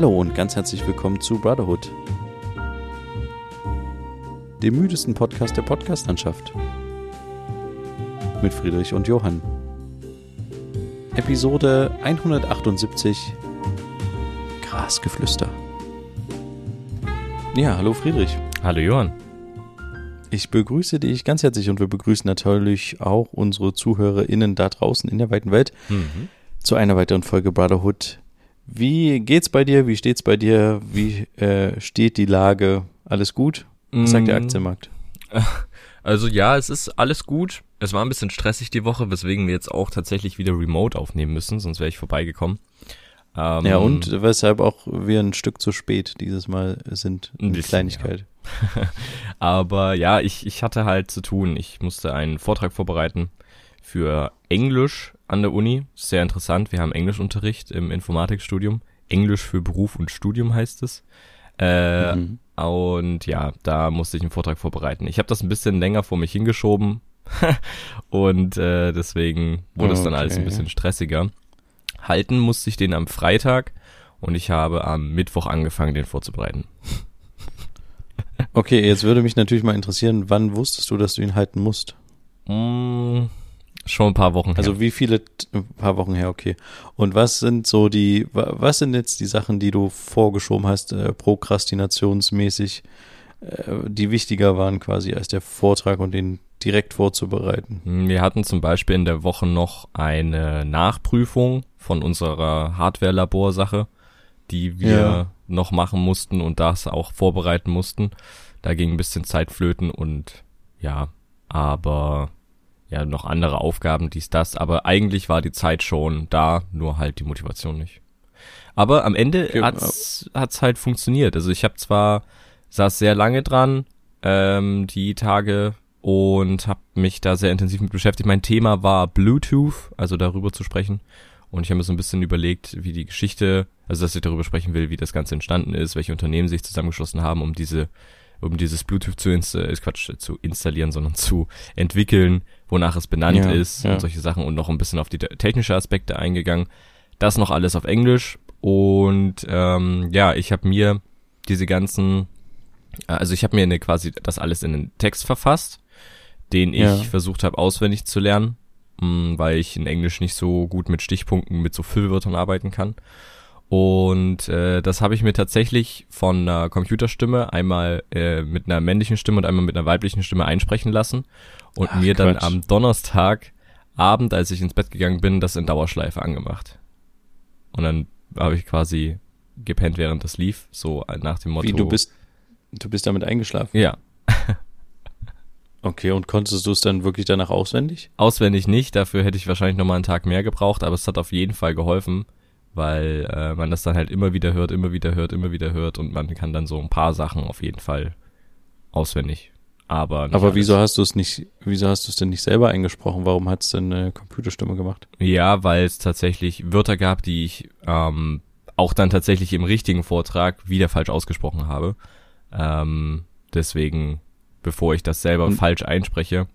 Hallo und ganz herzlich willkommen zu Brotherhood, dem müdesten Podcast der Podcastlandschaft. Mit Friedrich und Johann. Episode 178 Grasgeflüster. Ja, hallo Friedrich. Hallo Johann. Ich begrüße dich ganz herzlich und wir begrüßen natürlich auch unsere ZuhörerInnen da draußen in der weiten Welt Mhm. zu einer weiteren Folge Brotherhood. Wie geht's bei dir? Wie steht's bei dir? Wie äh, steht die Lage? Alles gut? Was sagt der Mm, Aktienmarkt? Also ja, es ist alles gut. Es war ein bisschen stressig die Woche, weswegen wir jetzt auch tatsächlich wieder remote aufnehmen müssen, sonst wäre ich vorbeigekommen. Ähm, Ja, und weshalb auch wir ein Stück zu spät dieses Mal sind. Ein Eine bisschen, Kleinigkeit. Aber ja, ich, ich hatte halt zu tun. Ich musste einen Vortrag vorbereiten für Englisch an der Uni. Sehr interessant. Wir haben Englischunterricht im Informatikstudium. Englisch für Beruf und Studium heißt es. Äh, Mhm. Und ja, da musste ich einen Vortrag vorbereiten. Ich habe das ein bisschen länger vor mich hingeschoben und äh, deswegen wurde es dann alles ein Okay. bisschen stressiger. Halten musste ich den am Freitag und ich habe am Mittwoch angefangen, den vorzubereiten. Okay, jetzt würde mich natürlich mal interessieren, wann wusstest du, dass du ihn halten musst? Mm, schon ein paar Wochen her. Also wie viele, ein paar Wochen her, okay. Und was sind so die, wa- was sind jetzt die Sachen, die du vorgeschoben hast, äh, prokrastinationsmäßig, äh, die wichtiger waren quasi als der Vortrag und den direkt vorzubereiten? Wir hatten zum Beispiel in der Woche noch eine Nachprüfung von unserer Hardware-Laborsache, die wir Ja. noch machen mussten und das auch vorbereiten mussten. Da ging ein bisschen Zeit flöten und ja, aber ja, noch andere Aufgaben, dies, das. Aber eigentlich war die Zeit schon da, nur halt die Motivation nicht. Aber am Ende Okay, hat's, hat's halt funktioniert. Also ich habe zwar, saß sehr lange dran, ähm, die Tage und habe mich da sehr intensiv mit beschäftigt. Mein Thema war Bluetooth, also darüber zu sprechen. Und ich habe mir so ein bisschen überlegt, wie die Geschichte, also dass ich darüber sprechen will, wie das Ganze entstanden ist, welche Unternehmen sich zusammengeschlossen haben, um diese, um dieses Bluetooth zu, insta äh, Quatsch, zu installieren, sondern zu entwickeln, wonach es benannt Ja, ist ja. und solche Sachen und noch ein bisschen auf die te- technische Aspekte eingegangen. Das noch alles auf Englisch und ähm, ja, ich habe mir diese ganzen, äh, also ich habe mir eine, quasi das alles in einen Text verfasst, den ich Ja. versucht habe auswendig zu lernen, mh, weil ich in Englisch nicht so gut mit Stichpunkten, mit so Füllwörtern arbeiten kann. Und äh, das habe ich mir tatsächlich von einer Computerstimme einmal äh, mit einer männlichen Stimme und einmal mit einer weiblichen Stimme einsprechen lassen und Ach, mir dann Quatsch. am Donnerstagabend, als ich ins Bett gegangen bin, das in Dauerschleife angemacht. Und dann habe ich quasi gepennt, während das lief, so nach dem Motto. Wie du bist, du bist damit eingeschlafen? Ja, Okay, und konntest du es dann wirklich danach auswendig? Auswendig nicht, dafür hätte ich wahrscheinlich nochmal einen Tag mehr gebraucht, aber es hat auf jeden Fall geholfen, weil äh, man das dann halt immer wieder hört, immer wieder hört, immer wieder hört und man kann dann so ein paar Sachen auf jeden Fall auswendig. Aber, Aber alles. wieso hast du es nicht, wieso hast du es denn nicht selber eingesprochen? Warum hat es denn eine Computerstimme gemacht? Ja, weil es tatsächlich Wörter gab, die ich ähm, auch dann tatsächlich im richtigen Vortrag wieder falsch ausgesprochen habe. Ähm, deswegen, bevor ich das selber Und- falsch einspreche,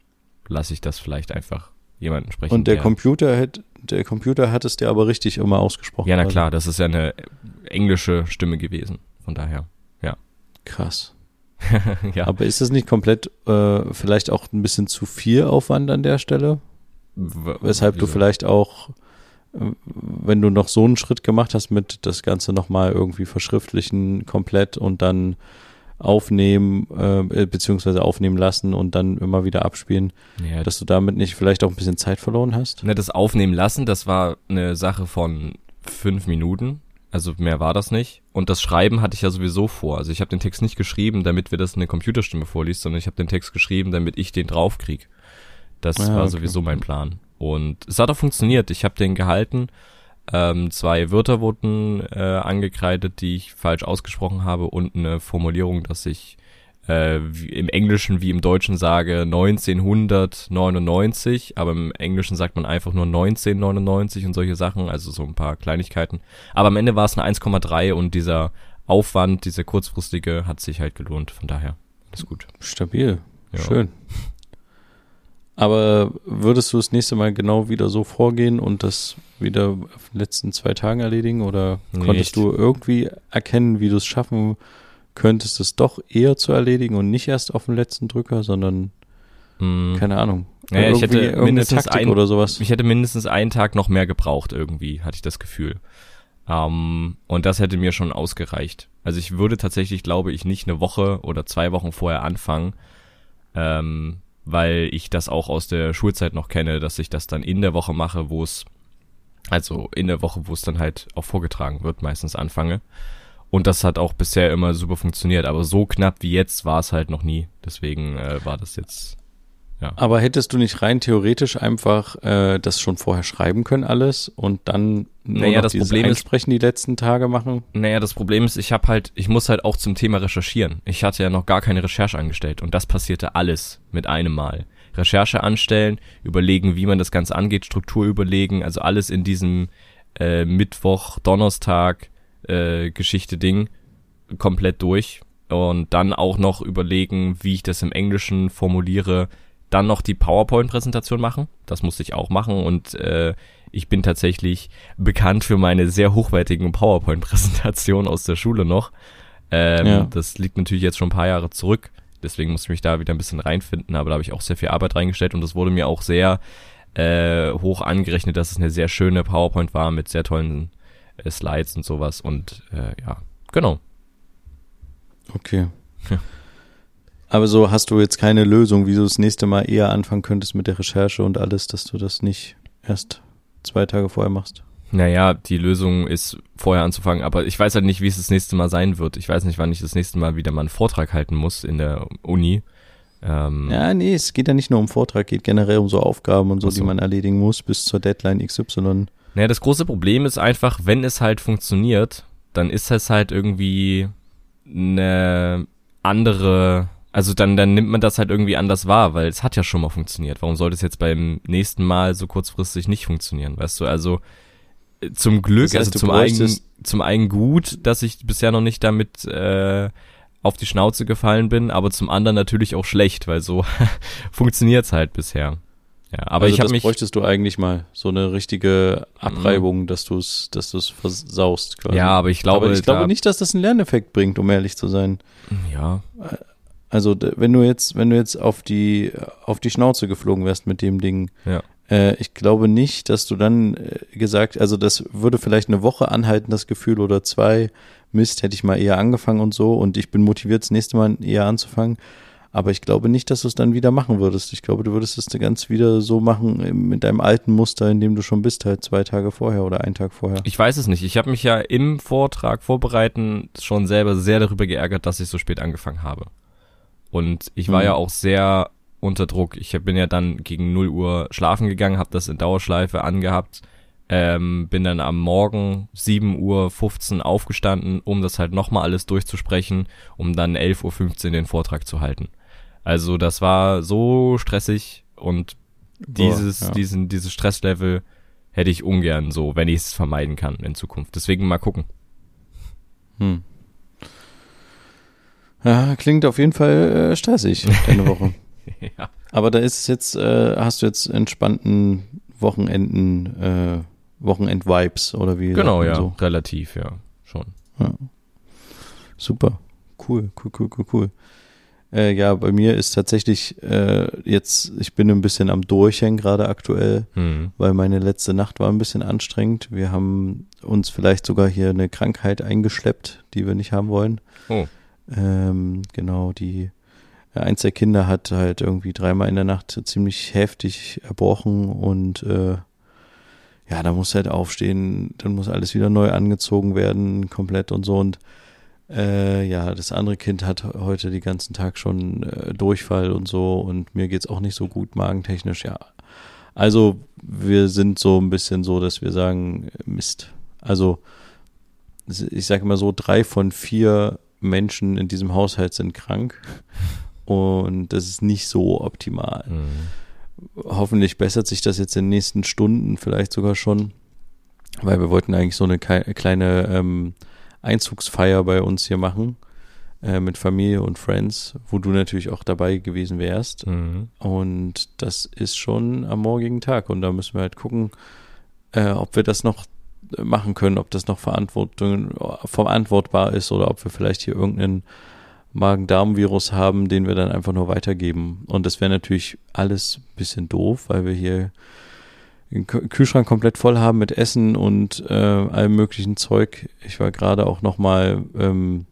lasse ich das vielleicht einfach jemanden sprechen. Und der Computer hat, der Computer hat es dir aber richtig immer ausgesprochen. Ja, na quasi. klar, das ist ja eine englische Stimme gewesen. Von daher, Krass. ja. Aber ist es nicht komplett äh, vielleicht auch ein bisschen zu viel Aufwand an der Stelle? Weshalb du wieso? vielleicht auch, äh, wenn du noch so einen Schritt gemacht hast mit das Ganze nochmal irgendwie verschriftlichen komplett und dann aufnehmen, äh, beziehungsweise aufnehmen lassen und dann immer wieder abspielen, Ja, dass du damit nicht vielleicht auch ein bisschen Zeit verloren hast? Ne, das Aufnehmen lassen, das war eine Sache von fünf Minuten. Also mehr war das nicht. Und das Schreiben hatte ich ja sowieso vor. Also ich habe den Text nicht geschrieben, damit wir das eine Computerstimme vorliest, sondern ich habe den Text geschrieben, damit ich den draufkrieg. Das Ah, war okay. sowieso mein Plan. Und es hat auch funktioniert. Ich habe den gehalten. Ähm, zwei Wörter wurden äh, angekreidet, die ich falsch ausgesprochen habe und eine Formulierung, dass ich äh, im Englischen wie im Deutschen sage 1999, aber im Englischen sagt man einfach nur 1999 und solche Sachen, also so ein paar Kleinigkeiten. Aber am Ende war es eine 1,3 und dieser Aufwand, dieser kurzfristige, hat sich halt gelohnt. Von daher, alles gut. Stabil. Ja. Schön. Aber würdest du das nächste Mal genau wieder so vorgehen und das wieder auf den letzten zwei Tagen erledigen? Oder Nicht. konntest du irgendwie erkennen, wie du es schaffen könntest, es doch eher zu erledigen und nicht erst auf den letzten Drücker, sondern Hm. keine Ahnung. Naja, ich hätte mindestens Taktik ein- oder sowas. Ich hätte mindestens einen Tag noch mehr gebraucht irgendwie, hatte ich das Gefühl. Ähm, und das hätte mir schon ausgereicht. Also ich würde tatsächlich, glaube ich, nicht eine Woche oder zwei Wochen vorher anfangen, ähm, weil ich das auch aus der Schulzeit noch kenne, dass ich das dann in der Woche mache, wo es, also in der Woche, wo es dann halt auch vorgetragen wird, meistens anfange. Und das hat auch bisher immer super funktioniert, aber so knapp wie jetzt war es halt noch nie. Deswegen äh, war das jetzt Aber hättest du nicht rein theoretisch einfach äh, das schon vorher schreiben können alles und dann nur Naja, noch das Problem ist- Einsprechen die letzten Tage machen? Naja, das Problem ist, ich habe halt, ich muss halt auch zum Thema recherchieren. Ich hatte ja noch gar keine Recherche angestellt und das passierte alles mit einem Mal. Recherche anstellen, überlegen, wie man das Ganze angeht, Struktur überlegen, also alles in diesem äh, Mittwoch, Donnerstag äh, Geschichte Ding komplett durch und dann auch noch überlegen, wie ich das im Englischen formuliere, dann noch die PowerPoint-Präsentation machen. Das musste ich auch machen und äh, ich bin tatsächlich bekannt für meine sehr hochwertigen PowerPoint-Präsentationen aus der Schule noch. Ähm, Ja. Das liegt natürlich jetzt schon ein paar Jahre zurück. Deswegen musste ich mich da wieder ein bisschen reinfinden, aber da habe ich auch sehr viel Arbeit reingestellt und das wurde mir auch sehr äh, hoch angerechnet, dass es eine sehr schöne PowerPoint war mit sehr tollen äh, Slides und sowas. Und äh, ja, genau. Okay. Aber so hast du jetzt keine Lösung, wie du das nächste Mal eher anfangen könntest mit der Recherche und alles, dass du das nicht erst zwei Tage vorher machst. Naja, die Lösung ist vorher anzufangen, aber ich weiß halt nicht, wie es das nächste Mal sein wird. Ich weiß nicht, wann ich das nächste Mal wieder mal einen Vortrag halten muss in der Uni. Ähm, Ja, nee, es geht ja nicht nur um Vortrag, geht generell um so Aufgaben und so, so. die man erledigen muss bis zur Deadline XY. Naja, das große Problem ist einfach, wenn es halt funktioniert, dann ist es halt irgendwie eine andere, also dann, dann nimmt man das halt irgendwie anders wahr, weil es hat ja schon mal funktioniert. Warum sollte es jetzt beim nächsten Mal so kurzfristig nicht funktionieren, weißt du? Also äh, zum Glück, Das heißt, also zum einen, zum einen gut, dass ich bisher noch nicht damit äh, auf die Schnauze gefallen bin, aber zum anderen natürlich auch schlecht, weil so funktioniert's halt bisher. Ja, aber also ich habe das mich bräuchtest du eigentlich mal, so eine richtige Abreibung, dass du es, dass du es versaust quasi. ja, aber ich glaube, aber ich glaube nicht, dass das einen Lerneffekt bringt, um ehrlich zu sein. ja, Also wenn du jetzt, wenn du jetzt auf die auf die Schnauze geflogen wärst mit dem Ding, Ja. äh, ich glaube nicht, dass du dann äh, gesagt, also das würde vielleicht eine Woche anhalten, das Gefühl oder zwei. Mist, hätte ich mal eher angefangen und so und ich bin motiviert, das nächste Mal eher anzufangen. Aber ich glaube nicht, dass du es dann wieder machen würdest. Ich glaube, du würdest es ganz wieder so machen äh, mit deinem alten Muster, in dem du schon bist, halt zwei Tage vorher oder einen Tag vorher. Ich weiß es nicht. Ich habe mich ja im Vortrag vorbereiten schon selber sehr darüber geärgert, dass ich so spät angefangen habe. Und ich war Mhm. ja auch sehr unter Druck. Ich bin ja dann gegen 0 Uhr schlafen gegangen, habe das in Dauerschleife angehabt, ähm, bin dann am Morgen 7 Uhr 15 aufgestanden, um das halt nochmal alles durchzusprechen, um dann 11 Uhr 15 den Vortrag zu halten. Also das war so stressig und dieses, Boah, ja. diesen, dieses Stresslevel hätte ich ungern so, wenn ich es vermeiden kann in Zukunft. Deswegen mal gucken. Hm. Ja, klingt auf jeden Fall äh, stressig, deine Woche. ja. Aber da ist es jetzt, äh, hast du jetzt entspannten Wochenenden, äh, Wochenend-Vibes oder wie? Genau, ja, So? relativ, ja, schon. Super. Cool, cool, cool, cool, cool. Äh, ja, bei mir ist tatsächlich äh, jetzt, ich bin ein bisschen am Durchhängen gerade aktuell, Hm. weil meine letzte Nacht war ein bisschen anstrengend. Wir haben uns vielleicht sogar hier eine Krankheit eingeschleppt, die wir nicht haben wollen. Oh. Ähm, genau, die eins der Kinder hat halt irgendwie dreimal in der Nacht ziemlich heftig erbrochen und äh, ja, da muss halt aufstehen, dann muss alles wieder neu angezogen werden, komplett und so und äh, ja, das andere Kind hat heute den ganzen Tag schon äh, Durchfall und so und mir geht's auch nicht so gut magentechnisch, ja. Also wir sind so ein bisschen so, dass wir sagen, Mist. Also ich sage mal so, drei von vier Menschen in diesem Haushalt sind krank und das ist nicht so optimal. Hm. Hoffentlich bessert sich das jetzt in den nächsten Stunden vielleicht sogar schon, weil wir wollten eigentlich so eine kleine ähm, Einzugsfeier bei uns hier machen äh, mit Familie und Friends, wo du natürlich auch dabei gewesen wärst. Mhm. Und das ist schon am morgigen Tag. Und da müssen wir halt gucken, äh, ob wir das noch machen können, ob das noch verantwortbar ist oder ob wir vielleicht hier irgendeinen Magen-Darm-Virus haben, den wir dann einfach nur weitergeben. Und das wäre natürlich alles ein bisschen doof, weil wir hier den Kühlschrank komplett voll haben mit Essen und äh, allem möglichen Zeug. Ich war gerade auch nochmal ähm,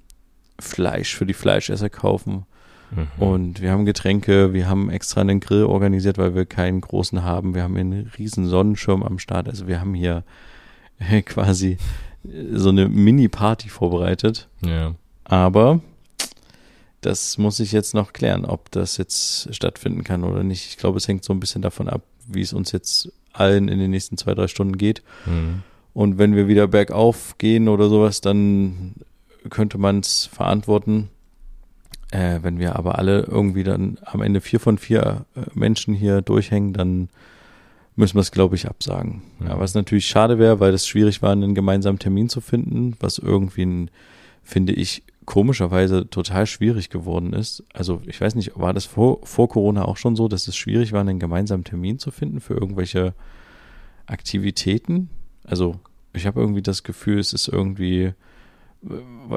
Fleisch für die Fleischesser kaufen. Mhm. Und wir haben Getränke, wir haben extra einen Grill organisiert, weil wir keinen großen haben. Wir haben einen riesen Sonnenschirm am Start. Also wir haben hier quasi so eine Mini-Party vorbereitet. Ja. Aber das muss ich jetzt noch klären, ob das jetzt stattfinden kann oder nicht. Ich glaube, es hängt so ein bisschen davon ab, wie es uns jetzt allen in den nächsten zwei, drei Stunden geht. Mhm. Und wenn wir wieder bergauf gehen oder sowas, dann könnte man es verantworten. Äh, wenn wir aber alle irgendwie dann am Ende vier von vier äh, Menschen hier durchhängen, dann müssen wir es, glaube ich, absagen. Ja, was natürlich schade wäre, weil es schwierig war, einen gemeinsamen Termin zu finden, was irgendwie, ein, finde ich, komischerweise total schwierig geworden ist. Also ich weiß nicht, war das vor, vor Corona auch schon so, dass es schwierig war, einen gemeinsamen Termin zu finden für irgendwelche Aktivitäten? Also ich habe irgendwie das Gefühl, es ist irgendwie,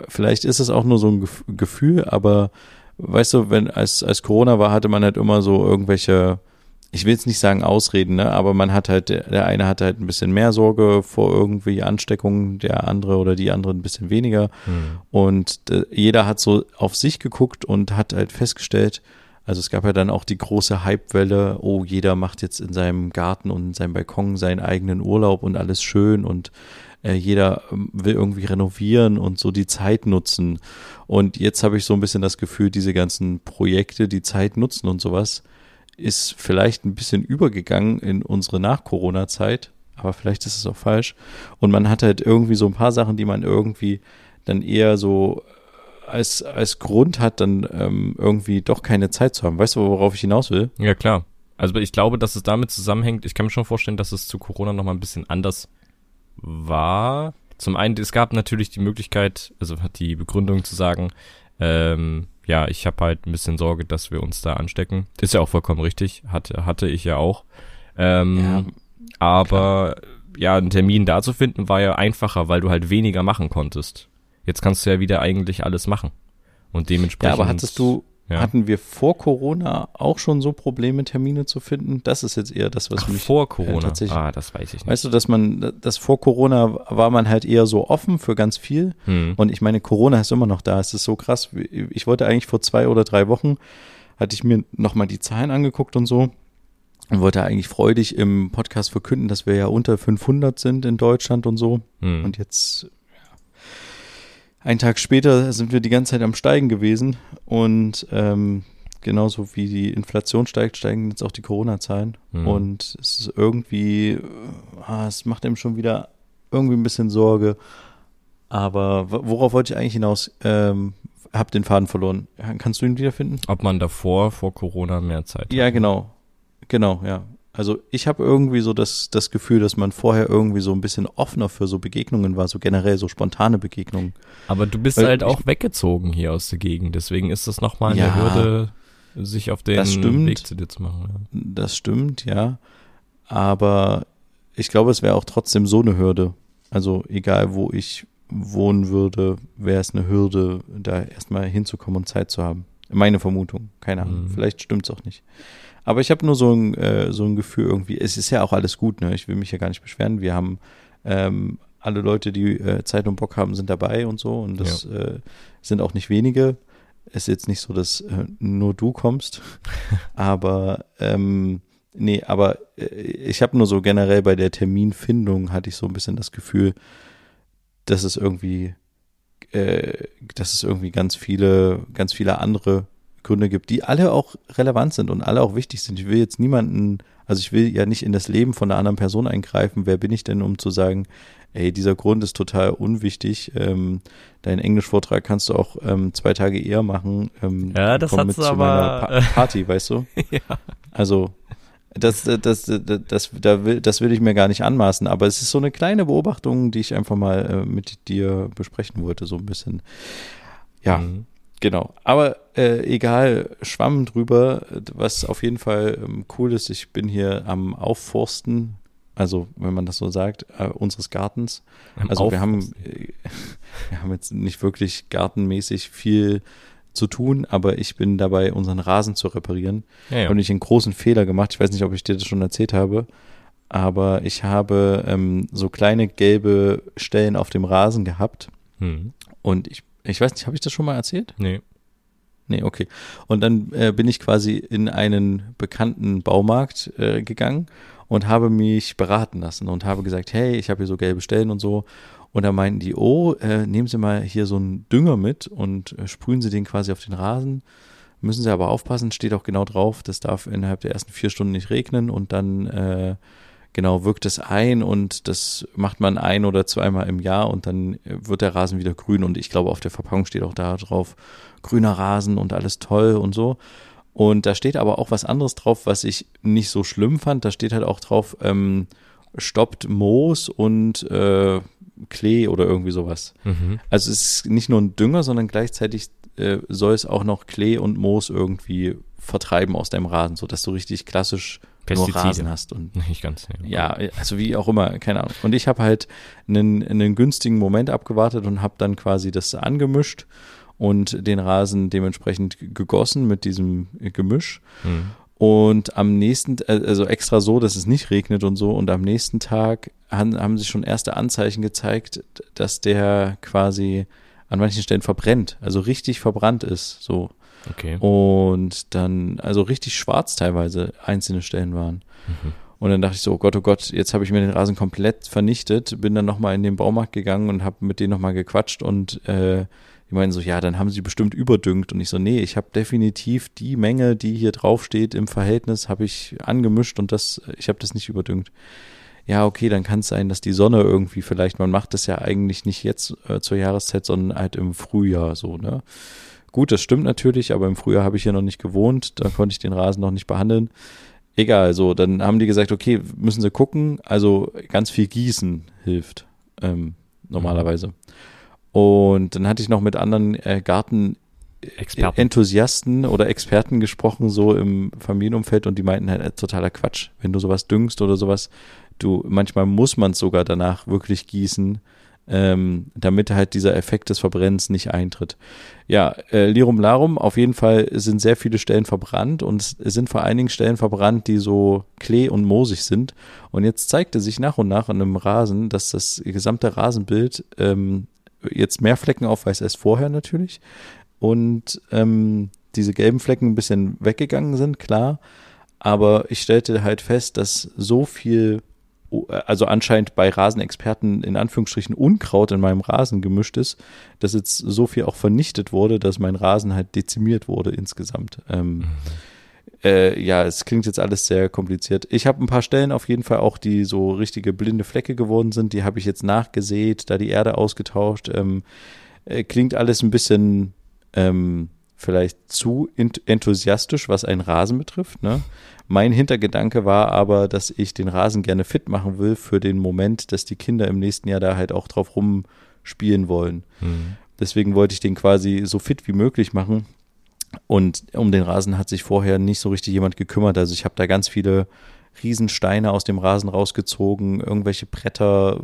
vielleicht ist es auch nur so ein Gef- Gefühl, aber weißt du, wenn als, als Corona war, hatte man halt immer so irgendwelche, ich will jetzt nicht sagen Ausreden, ne, aber man hat halt, der, eine hatte halt ein bisschen mehr Sorge vor irgendwie Ansteckungen, der andere oder die andere ein bisschen weniger. Mhm. Und äh, jeder hat so auf sich geguckt und hat halt festgestellt, also es gab ja dann auch die große Hypewelle, oh, jeder macht jetzt in seinem Garten und in seinem Balkon seinen eigenen Urlaub und alles schön und äh, jeder ähm, will irgendwie renovieren und so die Zeit nutzen. Und jetzt habe ich so ein bisschen das Gefühl, diese ganzen Projekte, die Zeit nutzen und sowas, ist vielleicht ein bisschen übergegangen in unsere Nach-Corona-Zeit, aber vielleicht ist es auch falsch. Und man hat halt irgendwie so ein paar Sachen, die man irgendwie dann eher so als, als Grund hat, dann ähm, irgendwie doch keine Zeit zu haben. Weißt du, worauf ich hinaus will? Ja, klar. Also ich glaube, dass es damit zusammenhängt. Ich kann mir schon vorstellen, dass es zu Corona noch mal ein bisschen anders war. Zum einen, es gab natürlich die Möglichkeit, also hat die Begründung zu sagen, ähm, ja, ich habe halt ein bisschen Sorge, dass wir uns da anstecken. Ist ja auch vollkommen richtig, hatte, hatte ich ja auch. Ähm, aber ja, einen Termin da zu finden war ja einfacher, weil du halt weniger machen konntest. Jetzt kannst du ja wieder eigentlich alles machen. Und Ja, dementsprechend. aber hattest du, ja. hatten wir vor Corona auch schon so Probleme, Termine zu finden? Das ist jetzt eher das, was Ach, mich vor Corona. tatsächlich- ah, das weiß ich nicht. Weißt du, dass man, das vor Corona war man halt eher so offen für ganz viel. Hm. Und ich meine, Corona ist immer noch da. Es ist so krass. Ich wollte eigentlich vor zwei oder drei Wochen, hatte ich mir nochmal die Zahlen angeguckt und so. Und wollte eigentlich freudig im Podcast verkünden, dass wir ja unter 500 sind in Deutschland und so. Hm. Und jetzt, einen Tag später sind wir die ganze Zeit am Steigen gewesen. Und ähm, genauso wie die Inflation steigt, steigen jetzt auch die Corona-Zahlen. Mhm. Und es ist irgendwie, äh, ah, es macht einem schon wieder irgendwie ein bisschen Sorge. Aber worauf wollte ich eigentlich hinaus? Ähm, hab den Faden verloren. Kannst du ihn wiederfinden? Ob man davor, vor Corona mehr Zeit Ja, genau. Genau, ja. Also ich habe irgendwie so das, das Gefühl, dass man vorher irgendwie so ein bisschen offener für so Begegnungen war, so generell so spontane Begegnungen. Aber du bist Weil halt auch weggezogen hier aus der Gegend, deswegen ist das nochmal eine Ja, Hürde, sich auf den stimmt. Weg zu dir zu machen. Das stimmt, ja. Aber ich glaube, es wäre auch trotzdem so eine Hürde. Also egal, wo ich wohnen würde, wäre es eine Hürde, da erstmal hinzukommen und Zeit zu haben. Meine Vermutung, keine Ahnung. Mhm. Vielleicht stimmt's auch nicht. Aber ich habe nur so ein, äh, so ein Gefühl irgendwie, es ist ja auch alles gut, ne? Ich will mich ja gar nicht beschweren. Wir haben ähm, alle Leute, die äh, Zeit und Bock haben, sind dabei und so. Und das äh, sind auch nicht wenige. Es ist jetzt nicht so, dass äh, nur du kommst. aber ähm, nee, aber äh, ich habe nur so generell bei der Terminfindung hatte ich so ein bisschen das Gefühl, dass es irgendwie, äh, dass es irgendwie ganz viele, ganz viele andere Gründe gibt, die alle auch relevant sind und alle auch wichtig sind. Ich will jetzt niemanden, also ich will ja nicht in das Leben von einer anderen Person eingreifen. Wer bin ich denn, um zu sagen, ey, dieser Grund ist total unwichtig. Ähm, deinen Englischvortrag kannst du auch ähm, zwei Tage eher machen. Ähm, Ja, das mit zu aber- meiner pa Party, weißt du? ja. Also das, das, das, das, das, da will, das will ich mir gar nicht anmaßen, aber es ist so eine kleine Beobachtung, die ich einfach mal äh, mit dir besprechen wollte, so ein bisschen. Ja, Mhm. Genau. Aber äh, egal, Schwamm drüber, was auf jeden Fall ähm, cool ist, ich bin hier am Aufforsten, also wenn man das so sagt, äh, unseres Gartens. Am Also wir haben, äh, wir haben jetzt nicht wirklich gartenmäßig viel zu tun, aber ich bin dabei, unseren Rasen zu reparieren. Ja, ja. habe ich einen großen Fehler gemacht. Ich weiß nicht, ob ich dir das schon erzählt habe, aber ich habe ähm, so kleine gelbe Stellen auf dem Rasen gehabt Hm. und ich, ich weiß nicht, habe ich das schon mal erzählt? Nee. Nee, okay. Und dann äh, bin ich quasi in einen bekannten Baumarkt äh, gegangen und habe mich beraten lassen und habe gesagt, hey, ich habe hier so gelbe Stellen und so. Und da meinten die, oh, äh, nehmen Sie mal hier so einen Dünger mit und äh, sprühen Sie den quasi auf den Rasen. Müssen Sie aber aufpassen, steht auch genau drauf, das darf innerhalb der ersten vier Stunden nicht regnen und dann äh, genau wirkt es ein und das macht man ein oder zweimal im Jahr und dann wird der Rasen wieder grün und ich glaube auf der Verpackung steht auch da drauf grüner Rasen und alles toll und so. Und da steht aber auch was anderes drauf, was ich nicht so schlimm fand. Da steht halt auch drauf, ähm, stoppt Moos und äh, Klee oder irgendwie sowas. Mhm. Also es ist nicht nur ein Dünger, sondern gleichzeitig äh, soll es auch noch Klee und Moos irgendwie vertreiben aus deinem Rasen, sodass du richtig klassisch nur Pestizide. Rasen hast und Nicht ganz. ja, also wie auch immer, keine Ahnung. Und ich habe halt einen, einen günstigen Moment abgewartet und habe dann quasi das angemischt und den Rasen dementsprechend gegossen mit diesem Gemisch. Hm. Und am nächsten, äh, also extra so, dass es nicht regnet und so. Und am nächsten Tag haben, haben sich schon erste Anzeichen gezeigt, dass der quasi an manchen Stellen verbrennt, also richtig verbrannt ist, so. Okay. Und dann, also richtig schwarz teilweise einzelne Stellen waren. Mhm. Und dann dachte ich so, oh Gott, oh Gott, jetzt habe ich mir den Rasen komplett vernichtet, bin dann nochmal in den Baumarkt gegangen und habe mit denen nochmal gequatscht und äh, die meinen so, ja, dann haben sie bestimmt überdüngt. Und ich so, nee, ich habe definitiv die Menge, die hier draufsteht im Verhältnis, habe ich angemischt und das, ich habe das nicht überdüngt. Ja, okay, dann kann es sein, dass die Sonne irgendwie vielleicht, man macht das ja eigentlich nicht jetzt äh, zur Jahreszeit, sondern halt im Frühjahr so, ne? Gut, das stimmt natürlich, aber im Frühjahr habe ich hier noch nicht gewohnt, da konnte ich den Rasen noch nicht behandeln. Egal, so, dann haben die gesagt, okay, müssen sie gucken, also ganz viel Gießen hilft ähm, normalerweise. Und dann hatte ich noch mit anderen äh, Garten Experten. Enthusiasten oder Experten gesprochen, so im Familienumfeld, und die meinten halt, äh, totaler Quatsch. Wenn du sowas düngst oder sowas, du, manchmal muss man es sogar danach wirklich gießen, ähm, damit halt dieser Effekt des Verbrennens nicht eintritt. Ja, äh, Lirum Larum, auf jeden Fall sind sehr viele Stellen verbrannt und es sind vor Dingen Stellen verbrannt, die so klee- und moosig sind. Und jetzt zeigte sich nach und nach an einem Rasen, dass das gesamte Rasenbild ähm, jetzt mehr Flecken aufweist als vorher natürlich. Und ähm, diese gelben Flecken ein bisschen weggegangen sind, klar. Aber ich stellte halt fest, dass so viel, also anscheinend bei Rasenexperten in Anführungsstrichen Unkraut in meinem Rasen gemischt ist, dass jetzt so viel auch vernichtet wurde, dass mein Rasen halt dezimiert wurde insgesamt. Ähm, äh, ja, es klingt jetzt alles sehr kompliziert. Ich habe ein paar Stellen auf jeden Fall auch, die so richtige blinde Flecke geworden sind. Die habe ich jetzt nachgesät, da die Erde ausgetauscht. Ähm, äh, klingt alles ein bisschen ähm, vielleicht zu ent enthusiastisch, was einen Rasen betrifft. Ne? Mein Hintergedanke war aber, dass ich den Rasen gerne fit machen will für den Moment, dass die Kinder im nächsten Jahr da halt auch drauf rumspielen wollen. Mhm. Deswegen wollte ich den quasi so fit wie möglich machen. Und um den Rasen hat sich vorher nicht so richtig jemand gekümmert. Also ich habe da ganz viele Riesensteine aus dem Rasen rausgezogen, irgendwelche Bretter,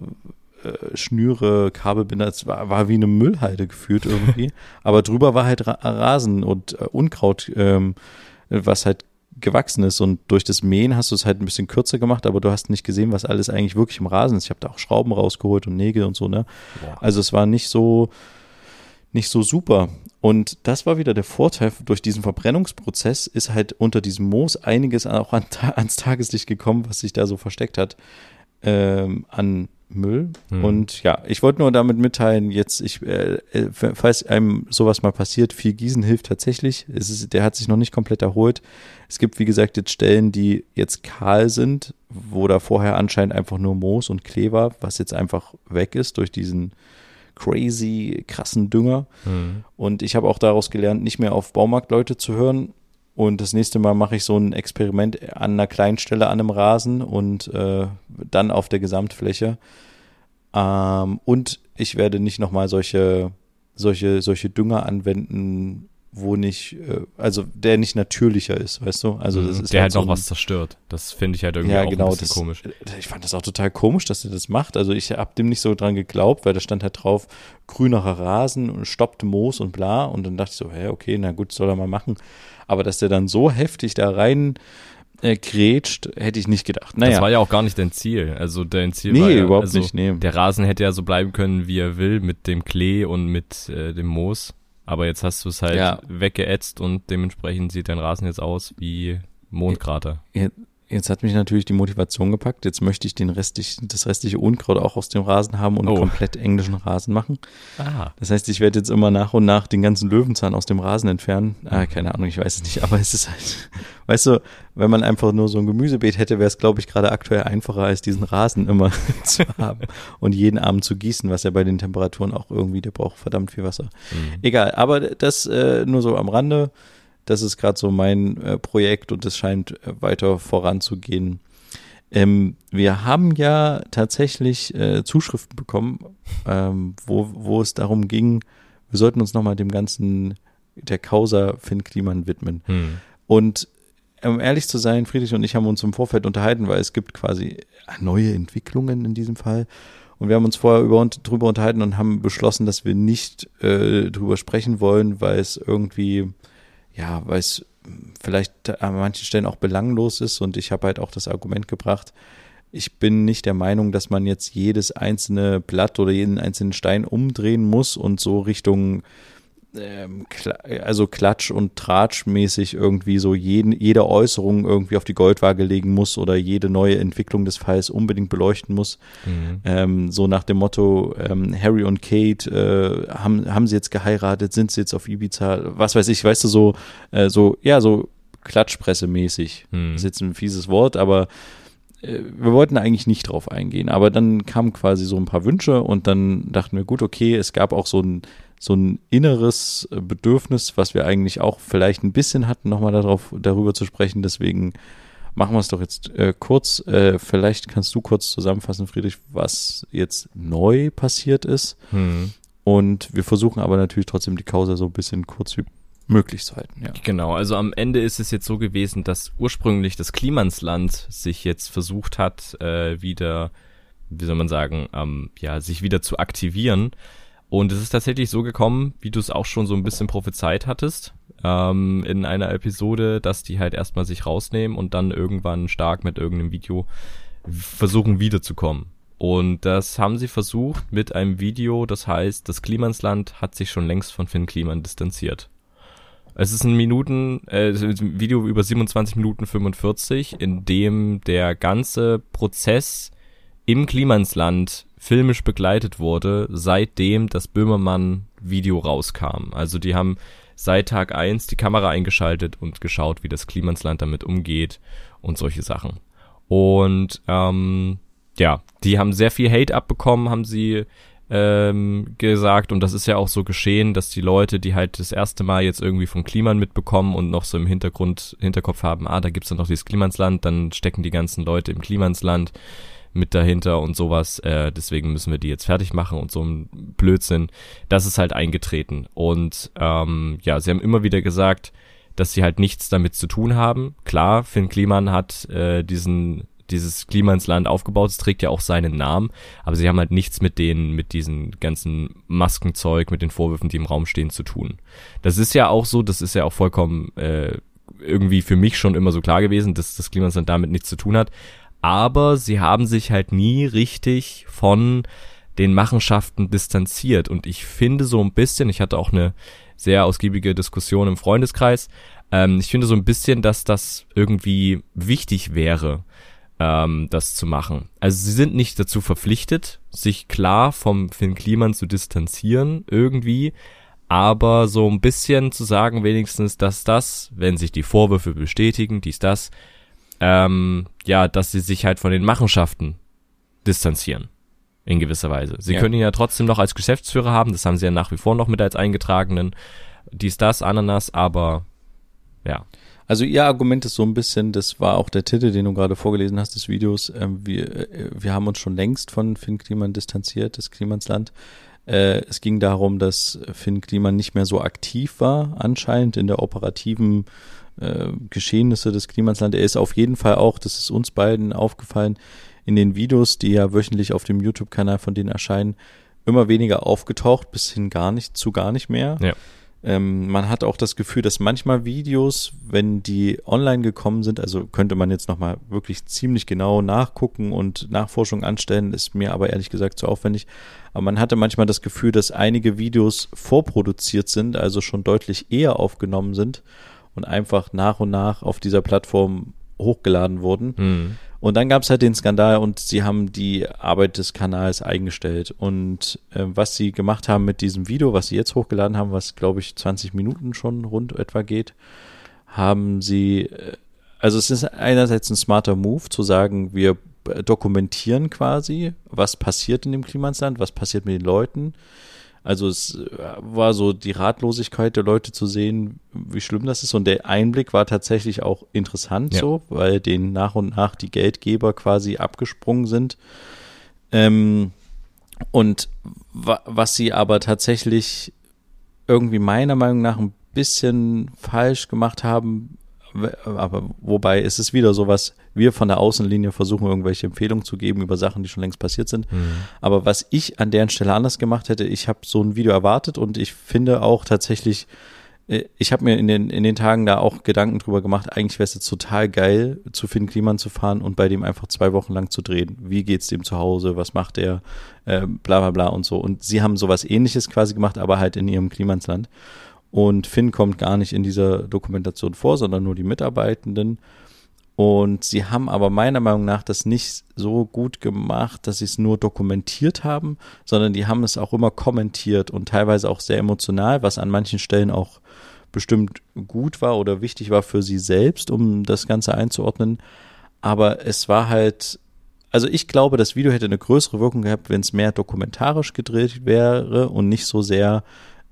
äh, Schnüre, Kabelbinder. Es war, war wie eine Müllhalde gefühlt irgendwie. Aber drüber war halt Ra Rasen und äh, Unkraut, ähm, was halt gewachsen ist. Und durch das Mähen hast du es halt ein bisschen kürzer gemacht, aber du hast nicht gesehen, was alles eigentlich wirklich im Rasen ist. Ich habe da auch Schrauben rausgeholt und Nägel und so, ne? Boah. Also es war nicht so, nicht so super. Und das war wieder der Vorteil, durch diesen Verbrennungsprozess ist halt unter diesem Moos einiges auch an, ans Tageslicht gekommen, was sich da so versteckt hat ähm, an Müll. Hm. Und ja, ich wollte nur damit mitteilen, jetzt, ich, äh, äh, falls einem sowas mal passiert, viel Gießen hilft tatsächlich. Es ist, der hat sich noch nicht komplett erholt. Es gibt, wie gesagt, jetzt Stellen, die jetzt kahl sind, wo da vorher anscheinend einfach nur Moos und Klee war, was jetzt einfach weg ist durch diesen crazy, krassen Dünger. Mhm. Und ich habe auch daraus gelernt, nicht mehr auf Baumarktleute zu hören. Und das nächste Mal mache ich so ein Experiment an einer kleinen Stelle an einem Rasen und äh, dann auf der Gesamtfläche. Ähm, und ich werde nicht nochmal solche solche, solche Dünger anwenden, wo nicht, äh, also der nicht natürlicher ist, weißt du? Also das Mhm. ist der halt so noch was zerstört. Das finde ich halt irgendwie ja, auch genau, ein bisschen das, komisch. Ich fand das auch total komisch, dass er das macht. Also ich habe dem nicht so dran geglaubt, weil da stand halt drauf, grünerer Rasen und stoppte Moos und bla. Und dann dachte ich so, hä, okay, na gut, soll er mal machen. Aber dass der dann so heftig da rein äh, grätscht, hätte ich nicht gedacht. Naja, Das war ja auch gar nicht dein Ziel. Also dein Ziel nee, war ja, überhaupt also nicht, nee. Der Rasen hätte ja so bleiben können, wie er will, mit dem Klee und mit äh, dem Moos. Aber jetzt hast du es halt Ja. weggeätzt und dementsprechend sieht dein Rasen jetzt aus wie Mondkrater. Jetzt hat mich natürlich die Motivation gepackt. Jetzt möchte ich den restlichen, das restliche Unkraut auch aus dem Rasen haben und Oh. komplett englischen Rasen machen. Ah. Das heißt, ich werde jetzt immer nach und nach den ganzen Löwenzahn aus dem Rasen entfernen. Ah, keine Ahnung, ich weiß es nicht, aber es ist halt, weißt du, wenn man einfach nur so ein Gemüsebeet hätte, wäre es, glaube ich, gerade aktuell einfacher, als diesen Rasen immer zu haben und jeden Abend zu gießen, was ja bei den Temperaturen auch irgendwie, der braucht verdammt viel Wasser. Mhm. Egal, aber das äh, nur so am Rande. Das ist gerade so mein äh, Projekt und es scheint äh, weiter voranzugehen. Ähm, wir haben ja tatsächlich äh, Zuschriften bekommen, ähm, wo, wo es darum ging, wir sollten uns nochmal dem ganzen, der Causa Finn Kliman widmen. Hm. Und um ehrlich zu sein, Friedrich und ich haben uns im Vorfeld unterhalten, weil es gibt quasi neue Entwicklungen in diesem Fall. Und wir haben uns vorher über, drüber unterhalten und haben beschlossen, dass wir nicht äh, drüber sprechen wollen, weil es irgendwie, ja, weil es vielleicht an manchen Stellen auch belanglos ist. Und ich habe halt auch das Argument gebracht, ich bin nicht der Meinung, dass man jetzt jedes einzelne Blatt oder jeden einzelnen Stein umdrehen muss und so Richtung ähm, also Klatsch und Tratschmäßig irgendwie so jeden, jede Äußerung irgendwie auf die Goldwaage legen muss oder jede neue Entwicklung des Falls unbedingt beleuchten muss. Mhm. Ähm, so nach dem Motto, ähm, Harry und Kate, äh, haben, haben sie jetzt geheiratet, sind sie jetzt auf Ibiza, was weiß ich, weißt du, so, äh, so, ja, so Klatschpresse-mäßig. Hm. Das ist jetzt ein fieses Wort, aber äh, wir wollten eigentlich nicht drauf eingehen. Aber dann kamen quasi so ein paar Wünsche und dann dachten wir, gut, okay, es gab auch so ein, so ein inneres äh, Bedürfnis, was wir eigentlich auch vielleicht ein bisschen hatten, nochmal darauf, darüber zu sprechen. Deswegen machen wir es doch jetzt äh, kurz. Äh, vielleicht kannst du kurz zusammenfassen, Friedrich, was jetzt neu passiert ist. Hm. Und wir versuchen aber natürlich trotzdem die Causa so ein bisschen kurz wie möglich zu halten. Ja. Genau, also am Ende ist es jetzt so gewesen, dass ursprünglich das Klimansland sich jetzt versucht hat, äh, wieder, wie soll man sagen, ähm, ja, sich wieder zu aktivieren. Und es ist tatsächlich so gekommen, wie du es auch schon so ein bisschen prophezeit hattest, ähm, in einer Episode, dass die halt erstmal sich rausnehmen und dann irgendwann stark mit irgendeinem Video versuchen wiederzukommen. Und das haben sie versucht mit einem Video, das heißt, das Klimansland hat sich schon längst von Finn Kliman distanziert. Es ist ein Minuten, äh, ein Video über 27 Minuten 45, in dem der ganze Prozess im Klimansland filmisch begleitet wurde, seitdem das Böhmermann-Video rauskam. Also die haben seit Tag eins die Kamera eingeschaltet und geschaut, wie das Klimansland damit umgeht und solche Sachen. Und ähm, ja, die haben sehr viel Hate abbekommen, haben sie ähm, gesagt und das ist ja auch so geschehen, dass die Leute, die halt das erste Mal jetzt irgendwie vom Kliman mitbekommen und noch so im Hintergrund, Hinterkopf haben, ah, da gibt's dann noch dieses Klimansland, dann stecken die ganzen Leute im Klimansland mit dahinter und sowas, äh, deswegen müssen wir die jetzt fertig machen und so ein Blödsinn. Das ist halt eingetreten. Und ähm, ja, sie haben immer wieder gesagt, dass sie halt nichts damit zu tun haben. Klar, Finn Kliman hat äh, diesen dieses Klimansland aufgebaut, es trägt ja auch seinen Namen, aber sie haben halt nichts mit den, mit diesen ganzen Maskenzeug, mit den Vorwürfen, die im Raum stehen, zu tun. Das ist ja auch so, das ist ja auch vollkommen äh, irgendwie für mich schon immer so klar gewesen, dass das Klimansland damit nichts zu tun hat. Aber sie haben sich halt nie richtig von den Machenschaften distanziert. Und ich finde so ein bisschen, ich hatte auch eine sehr ausgiebige Diskussion im Freundeskreis, ähm, ich finde so ein bisschen, dass das irgendwie wichtig wäre, ähm, das zu machen. Also sie sind nicht dazu verpflichtet, sich klar vom Finn Kliman zu distanzieren irgendwie, aber so ein bisschen zu sagen wenigstens, dass das, wenn sich die Vorwürfe bestätigen, dies, das, ähm, ja, dass sie sich halt von den Machenschaften distanzieren. In gewisser Weise. Sie Ja. können ihn ja trotzdem noch als Geschäftsführer haben, das haben sie ja nach wie vor noch mit als eingetragenen. Dies, das, Ananas, aber ja. Also ihr Argument ist so ein bisschen, das war auch der Titel, den du gerade vorgelesen hast des Videos, ähm, wir, äh, wir haben uns schon längst von Finn Kliman distanziert, des Klimansland. Äh, es ging darum, dass Finn Kliman nicht mehr so aktiv war, anscheinend in der operativen äh, Geschehnisse des Klimansland. Er ist auf jeden Fall auch, das ist uns beiden aufgefallen, in den Videos, die ja wöchentlich auf dem YouTube-Kanal von denen erscheinen, immer weniger aufgetaucht, bis hin gar nicht, zu gar nicht mehr. Ja. Ähm, man hat auch das Gefühl, dass manchmal Videos, wenn die online gekommen sind, also könnte man jetzt nochmal wirklich ziemlich genau nachgucken und Nachforschung anstellen, ist mir aber ehrlich gesagt zu aufwendig. Aber man hatte manchmal das Gefühl, dass einige Videos vorproduziert sind, also schon deutlich eher aufgenommen sind und einfach nach und nach auf dieser Plattform hochgeladen wurden. Mhm. Und dann gab es halt den Skandal und sie haben die Arbeit des Kanals eingestellt. Und äh, was sie gemacht haben mit diesem Video, was sie jetzt hochgeladen haben, was glaube ich 20 Minuten schon rund etwa geht, haben sie, äh, also es ist einerseits ein smarter Move zu sagen, wir dokumentieren quasi, was passiert in dem Klimasland, was passiert mit den Leuten. Also es äh, war so die Ratlosigkeit der Leute zu sehen, wie schlimm das ist. Und der Einblick war tatsächlich auch interessant Ja. so, weil denen nach und nach die Geldgeber quasi abgesprungen sind. Ähm, und wa was sie aber tatsächlich irgendwie meiner Meinung nach ein bisschen falsch gemacht haben, aber wobei ist es wieder so was, wir von der Außenlinie versuchen irgendwelche Empfehlungen zu geben über Sachen, die schon längst passiert sind. Mhm. Aber was ich an deren Stelle anders gemacht hätte, ich habe so ein Video erwartet und ich finde auch tatsächlich, äh, ich habe mir in den, in den Tagen da auch Gedanken drüber gemacht, eigentlich wäre es jetzt total geil, zu Finn Kliman zu fahren und bei dem einfach zwei Wochen lang zu drehen. Wie geht's dem zu Hause? Was macht er? Äh, bla bla bla und so. Und sie haben sowas ähnliches quasi gemacht, aber halt in ihrem Klimansland. Und Finn kommt gar nicht in dieser Dokumentation vor, sondern nur die Mitarbeitenden. Und sie haben aber meiner Meinung nach das nicht so gut gemacht, dass sie es nur dokumentiert haben, sondern die haben es auch immer kommentiert und teilweise auch sehr emotional, was an manchen Stellen auch bestimmt gut war oder wichtig war für sie selbst, um das Ganze einzuordnen. Aber es war halt, also ich glaube, das Video hätte eine größere Wirkung gehabt, wenn es mehr dokumentarisch gedreht wäre und nicht so sehr,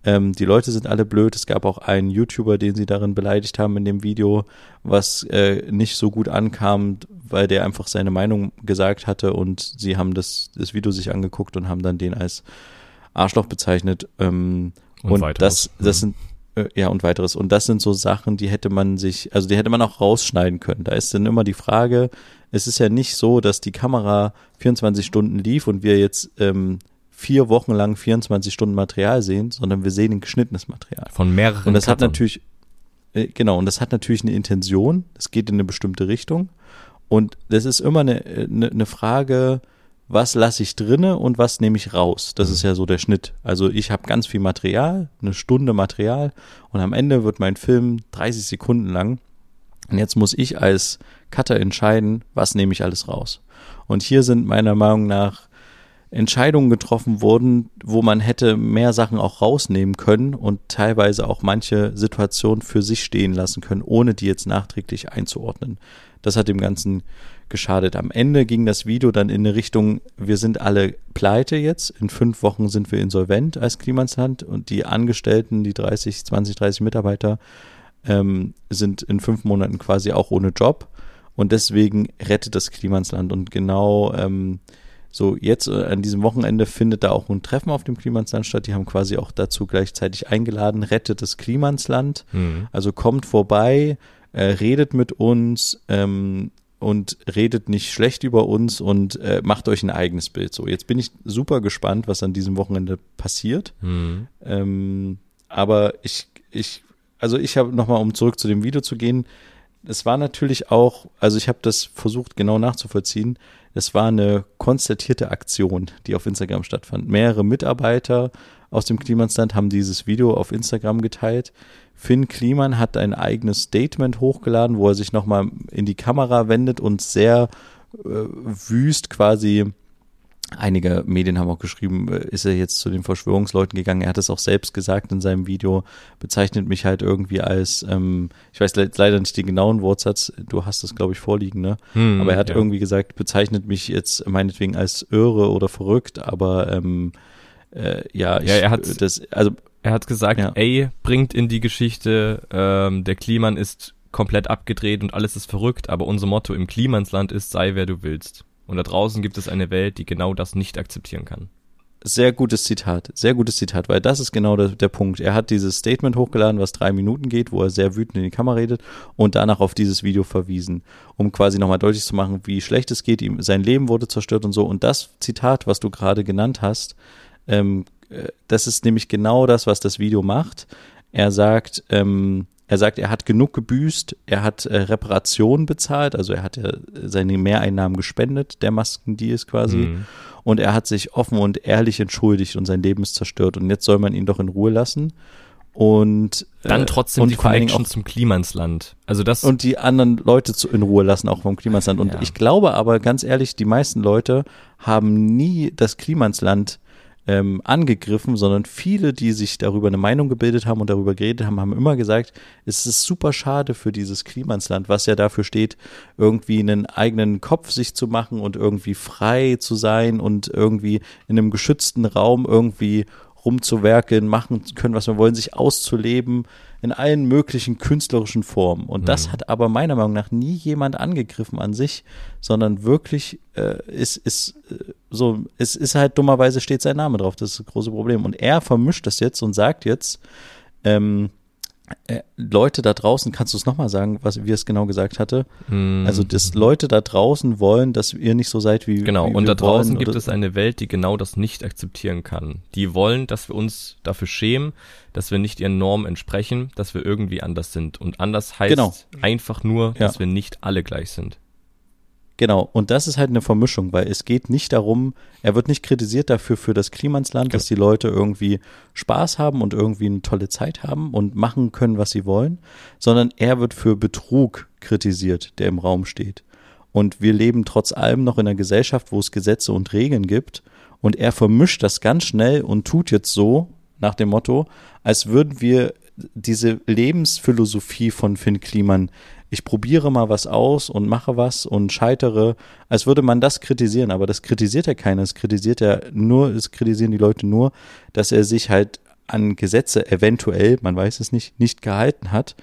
ähm, die Leute sind alle blöd. Es gab auch einen YouTuber, den sie darin beleidigt haben in dem Video, was äh, nicht so gut ankam, weil der einfach seine Meinung gesagt hatte und sie haben das, das Video sich angeguckt und haben dann den als Arschloch bezeichnet. Ähm, Und und, weiteres. das, das Mhm. sind äh, ja und weiteres. Und das sind so Sachen, die hätte man sich, also die hätte man auch rausschneiden können. Da ist dann immer die Frage, es ist ja nicht so, dass die Kamera 24 Stunden lief und wir jetzt ähm, vier Wochen lang 24 Stunden Material sehen, sondern wir sehen ein geschnittenes Material. Von mehreren Und das hat Cuttern. natürlich, äh, genau, und das hat natürlich eine Intention, das geht in eine bestimmte Richtung. Und das ist immer eine, eine, eine Frage, was lasse ich drinne und was nehme ich raus. Das ist ja so der Schnitt. Also ich habe ganz viel Material, eine Stunde Material und am Ende wird mein Film 30 Sekunden lang. Und jetzt muss ich als Cutter entscheiden, was nehme ich alles raus. Und hier sind meiner Meinung nach Entscheidungen getroffen worden, wo man hätte mehr Sachen auch rausnehmen können und teilweise auch manche Situationen für sich stehen lassen können, ohne die jetzt nachträglich einzuordnen. Das hat dem Ganzen geschadet. Am Ende ging das Video dann in eine Richtung, wir sind alle pleite jetzt, in fünf Wochen sind wir insolvent als Klimansland und die Angestellten, die 30, 20, 30 Mitarbeiter, ähm, sind in fünf Monaten quasi auch ohne Job und deswegen rettet das Klimansland und genau ähm, so, jetzt äh, an diesem Wochenende findet da auch ein Treffen auf dem Klimansland statt. Die haben quasi auch dazu gleichzeitig eingeladen, rettet das Klimansland. Mhm. Also kommt vorbei, äh, redet mit uns ähm, und redet nicht schlecht über uns und äh, macht euch ein eigenes Bild. So, jetzt bin ich super gespannt, was an diesem Wochenende passiert. Mhm. Ähm, aber ich, ich, also ich habe nochmal, um zurück zu dem Video zu gehen, es war natürlich auch, also ich habe das versucht genau nachzuvollziehen, es war eine konstatierte Aktion, die auf Instagram stattfand. Mehrere Mitarbeiter aus dem Klimansland haben dieses Video auf Instagram geteilt. Finn Kliman hat ein eigenes Statement hochgeladen, wo er sich nochmal in die Kamera wendet und sehr äh, wüst quasi Einige Medien haben auch geschrieben, äh, ist er jetzt zu den Verschwörungsleuten gegangen. Er hat es auch selbst gesagt in seinem Video, bezeichnet mich halt irgendwie als, ähm, ich weiß le leider nicht den genauen Wortsatz, du hast es, glaube ich, vorliegen, ne? Mhm, aber er hat ja. irgendwie gesagt, bezeichnet mich jetzt meinetwegen als irre oder verrückt, aber ähm, äh, ja, ich, Ja, er hat- das, also Er hat gesagt, Ja. ey, bringt in die Geschichte, ähm, der Kliman ist komplett abgedreht und alles ist verrückt, aber unser Motto im Klimansland ist, sei wer du willst. Und da draußen gibt es eine Welt, die genau das nicht akzeptieren kann. Sehr gutes Zitat, sehr gutes Zitat, weil das ist genau der, der, Punkt. Er hat dieses Statement hochgeladen, was drei Minuten geht, wo er sehr wütend in die Kamera redet und danach auf dieses Video verwiesen, um quasi nochmal deutlich zu machen, wie schlecht es geht, ihm sein Leben wurde zerstört und so. Und das Zitat, was du gerade genannt hast, ähm, äh, das ist nämlich genau das, was das Video macht. Er sagt, ähm, er sagt, er hat genug gebüßt, er hat äh, Reparationen bezahlt, also er hat ja seine Mehreinnahmen gespendet, der Maskendeals quasi. Mhm. Und er hat sich offen und ehrlich entschuldigt und sein Leben ist zerstört. Und jetzt soll man ihn doch in Ruhe lassen. Und äh, dann trotzdem und die Connection zum Klimansland. Also das und die anderen Leute zu, in Ruhe lassen, auch vom Klimansland. Und ja. ich glaube aber ganz ehrlich, die meisten Leute haben nie das Klimansland ähm, angegriffen, sondern viele, die sich darüber eine Meinung gebildet haben und darüber geredet haben, haben immer gesagt, es ist super schade für dieses Klimansland, was ja dafür steht, irgendwie einen eigenen Kopf sich zu machen und irgendwie frei zu sein und irgendwie in einem geschützten Raum irgendwie rumzuwerkeln, machen können, was wir wollen, sich auszuleben in allen möglichen künstlerischen Formen. Und mhm. das hat aber meiner Meinung nach nie jemand angegriffen an sich, sondern wirklich äh, ist, ist äh, so, es ist halt dummerweise steht sein Name drauf. Das ist das große Problem. Und er vermischt das jetzt und sagt jetzt, ähm, äh, Leute da draußen, kannst du es nochmal sagen, was wie es genau gesagt hatte? Mm. Also, dass Leute da draußen wollen, dass ihr nicht so seid wie Genau, wie und da draußen wollen, gibt es eine Welt, die genau das nicht akzeptieren kann. Die wollen, dass wir uns dafür schämen, dass wir nicht ihren Normen entsprechen, dass wir irgendwie anders sind. Und anders heißt genau. einfach nur, dass ja. wir nicht alle gleich sind. Genau, und das ist halt eine Vermischung, weil es geht nicht darum, er wird nicht kritisiert dafür für das Klimansland, dass die Leute irgendwie Spaß haben und irgendwie eine tolle Zeit haben und machen können, was sie wollen, sondern er wird für Betrug kritisiert, der im Raum steht. Und wir leben trotz allem noch in einer Gesellschaft, wo es Gesetze und Regeln gibt. Und er vermischt das ganz schnell und tut jetzt so, nach dem Motto, als würden wir diese Lebensphilosophie von Finn Kliman ich probiere mal was aus und mache was und scheitere, als würde man das kritisieren, aber das kritisiert ja keiner, es kritisiert ja nur, es kritisieren die Leute nur, dass er sich halt an Gesetze eventuell, man weiß es nicht, nicht gehalten hat.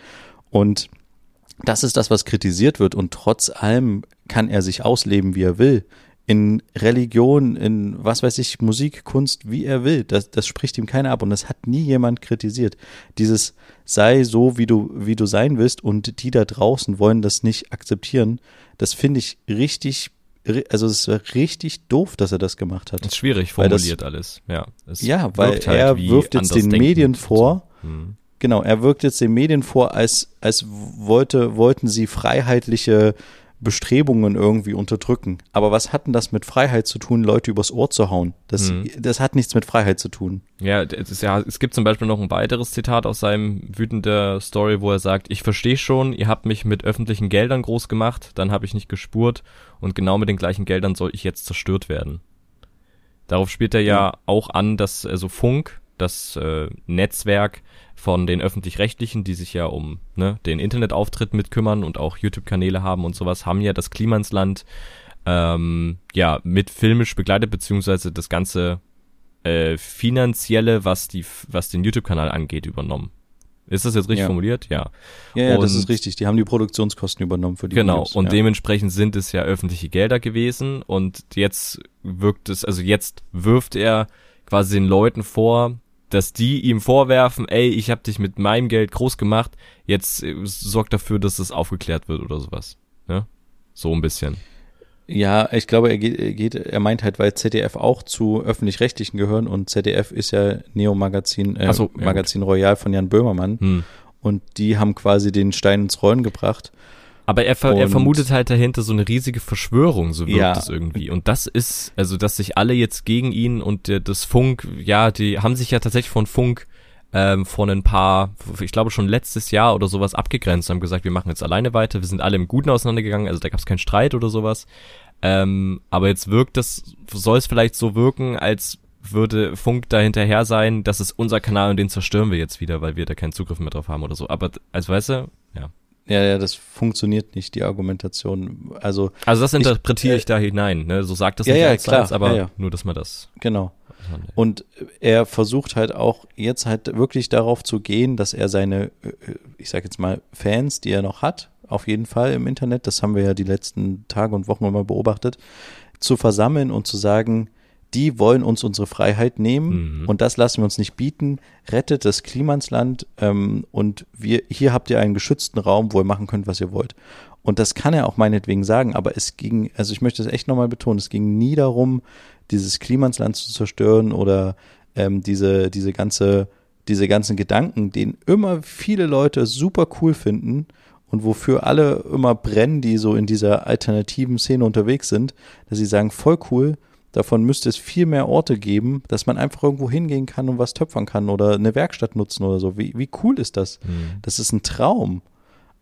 Und das ist das, was kritisiert wird. Und trotz allem kann er sich ausleben, wie er will in Religion, in was weiß ich, Musik, Kunst, wie er will. Das, das spricht ihm keiner ab und das hat nie jemand kritisiert. Dieses sei so, wie du, wie du sein willst und die da draußen wollen das nicht akzeptieren, das finde ich richtig, also es ist richtig doof, dass er das gemacht hat. Das ist schwierig formuliert das, alles, ja. ja, weil halt er wirft jetzt den Medien vor, so. hm. genau, er wirkt jetzt den Medien vor, als, als wollte, wollten sie freiheitliche Bestrebungen irgendwie unterdrücken. Aber was hat denn das mit Freiheit zu tun, Leute übers Ohr zu hauen? Das, mhm. das hat nichts mit Freiheit zu tun. Ja, es, ist ja, es gibt zum Beispiel noch ein weiteres Zitat aus seinem wütender Story, wo er sagt, ich verstehe schon, ihr habt mich mit öffentlichen Geldern groß gemacht, dann habe ich nicht gespurt und genau mit den gleichen Geldern soll ich jetzt zerstört werden. Darauf spielt er ja mhm. auch an, dass also Funk, das äh, Netzwerk, von den öffentlich-rechtlichen, die sich ja um ne, den Internetauftritt mitkümmern und auch YouTube-Kanäle haben und sowas, haben ja das Klimansland ähm, ja mit filmisch begleitet, beziehungsweise das ganze äh, finanzielle, was die, was den YouTube-Kanal angeht, übernommen. Ist das jetzt richtig ja. formuliert? Ja. Ja, ja das ist richtig. Die haben die Produktionskosten übernommen für die Genau. Videos. Und ja. dementsprechend sind es ja öffentliche Gelder gewesen. Und jetzt wirkt es, also jetzt wirft er quasi den Leuten vor, dass die ihm vorwerfen, ey, ich habe dich mit meinem Geld groß gemacht, jetzt äh, sorgt dafür, dass das aufgeklärt wird oder sowas. Ne? So ein bisschen. Ja, ich glaube, er geht, er geht, er meint halt, weil ZDF auch zu öffentlich-rechtlichen gehören und ZDF ist ja Neo-Magazin, äh, so, ja Magazin gut. Royal von Jan Böhmermann. Hm. Und die haben quasi den Stein ins Rollen gebracht. Aber er, ver er vermutet halt dahinter so eine riesige Verschwörung, so wirkt ja. es irgendwie. Und das ist, also dass sich alle jetzt gegen ihn und der, das Funk, ja, die haben sich ja tatsächlich von Funk ähm, von ein paar, ich glaube schon letztes Jahr oder sowas abgegrenzt, haben gesagt, wir machen jetzt alleine weiter, wir sind alle im Guten auseinandergegangen, also da gab es keinen Streit oder sowas. Ähm, aber jetzt wirkt das, soll es vielleicht so wirken, als würde Funk da hinterher sein, das ist unser Kanal und den zerstören wir jetzt wieder, weil wir da keinen Zugriff mehr drauf haben oder so. Aber als weißt du, ja. Ja, ja, das funktioniert nicht, die Argumentation. Also, also das interpretiere ich, ich, da hinein, ne? So sagt das ja, nicht ja, als klar, Salz, aber ja, ja. nur, dass man das. Genau. Und er versucht halt auch jetzt halt wirklich darauf zu gehen, dass er seine, äh, ich sag jetzt mal, Fans, die er noch hat, auf jeden Fall im Internet, das haben wir ja die letzten Tage und Wochen immer beobachtet, zu versammeln und zu sagen, die wollen uns unsere Freiheit nehmen Mhm. und das lassen wir uns nicht bieten. Rettet das Klimansland ähm, und wir hier habt ihr einen geschützten Raum, wo ihr machen könnt, was ihr wollt. Und das kann er auch meinetwegen sagen, aber es ging, also ich möchte es echt nochmal betonen, es ging nie darum, dieses Klimansland zu zerstören oder ähm, diese, diese ganze, diese ganzen Gedanken, den immer viele Leute super cool finden und wofür alle immer brennen, die so in dieser alternativen Szene unterwegs sind, dass sie sagen, voll cool, davon müsste es viel mehr Orte geben, dass man einfach irgendwo hingehen kann und was töpfern kann oder eine Werkstatt nutzen oder so. Wie, wie cool ist das? Mhm. Das ist ein Traum.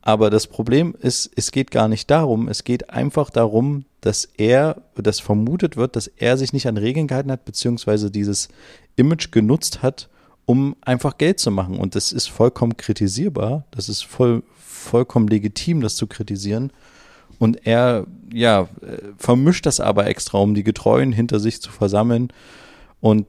Aber das Problem ist, es geht gar nicht darum. Es geht einfach darum, dass er, dass vermutet wird, dass er sich nicht an Regeln gehalten hat, beziehungsweise dieses Image genutzt hat, um einfach Geld zu machen. Und das ist vollkommen kritisierbar. Das ist voll, vollkommen legitim, das zu kritisieren. Und er, ja, äh, vermischt das aber extra, um die Getreuen hinter sich zu versammeln. Und